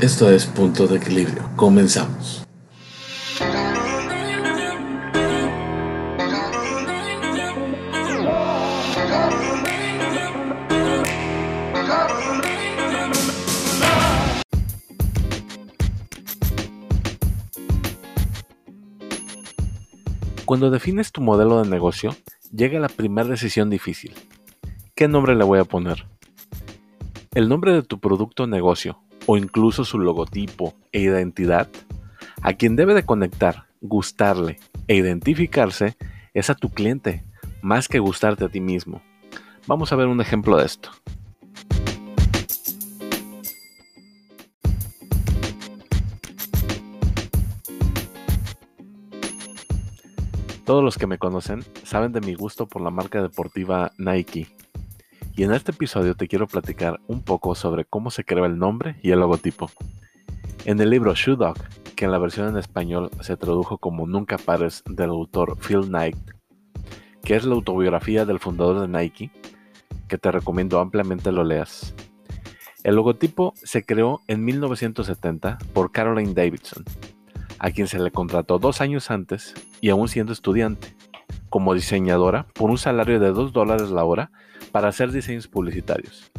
Esto es Punto de Equilibrio. Comenzamos. Cuando defines tu modelo de negocio, llega la primera decisión difícil. ¿Qué nombre le voy a poner? El nombre de tu producto o negocio, o incluso su logotipo e identidad, a quien debe de conectar, gustarle e identificarse es a tu cliente, más que gustarte a ti mismo. Vamos a ver un ejemplo de esto. Todos los que me conocen saben de mi gusto por la marca deportiva Nike. Y en este episodio te quiero platicar un poco sobre cómo se creó el nombre y el logotipo. En el libro Shoe Dog, que en la versión en español se tradujo como Nunca pares del autor Phil Knight, que es la autobiografía del fundador de Nike, que te recomiendo ampliamente lo leas. El logotipo se creó en 1970 por Caroline Davidson, a quien se le contrató dos años antes y aún siendo estudiante, como diseñadora por un salario de 2 dólares la hora para hacer diseños publicitarios.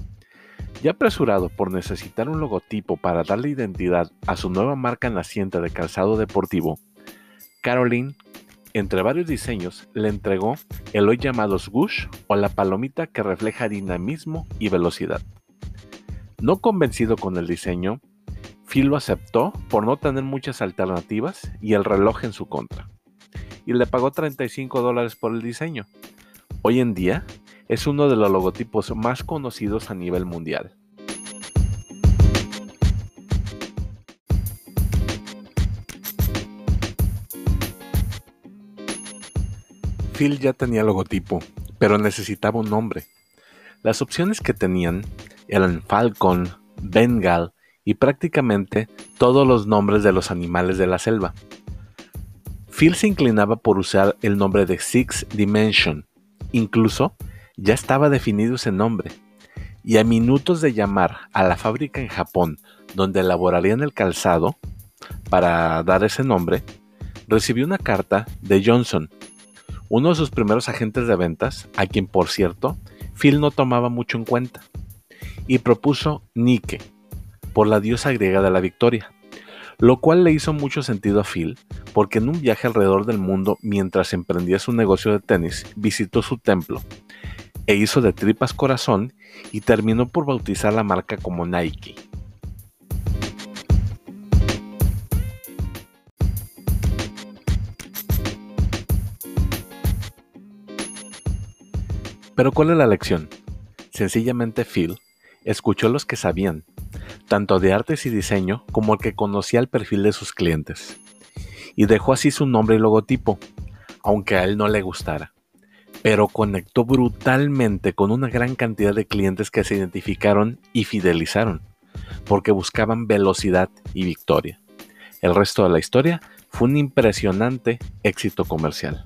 Ya apresurado por necesitar un logotipo para darle identidad a su nueva marca naciente de calzado deportivo, Caroline, entre varios diseños, le entregó el hoy llamado Swoosh o la palomita que refleja dinamismo y velocidad. No convencido con el diseño, Phil lo aceptó por no tener muchas alternativas y el reloj en su contra. Y le pagó 35 dólares por el diseño. Hoy en día es uno de los logotipos más conocidos a nivel mundial. Phil ya tenía logotipo, pero necesitaba un nombre. Las opciones que tenían eran Falcon, Bengal y prácticamente todos los nombres de los animales de la selva. Phil se inclinaba por usar el nombre de Six Dimension, incluso ya estaba definido ese nombre, y a minutos de llamar a la fábrica en Japón donde elaborarían el calzado para dar ese nombre, recibió una carta de Johnson, uno de sus primeros agentes de ventas, a quien por cierto Phil no tomaba mucho en cuenta, y propuso Nike, por la diosa griega de la victoria, lo cual le hizo mucho sentido a Phil, porque en un viaje alrededor del mundo mientras emprendía su negocio de tenis, visitó su templo e hizo de tripas corazón y terminó por bautizar la marca como Nike. Pero ¿cuál es la lección? Sencillamente Phil escuchó a los que sabían tanto de artes y diseño como el que conocía el perfil de sus clientes. Y dejó así su nombre y logotipo, aunque a él no le gustara. Pero conectó brutalmente con una gran cantidad de clientes que se identificaron y fidelizaron, porque buscaban velocidad y victoria. El resto de la historia fue un impresionante éxito comercial.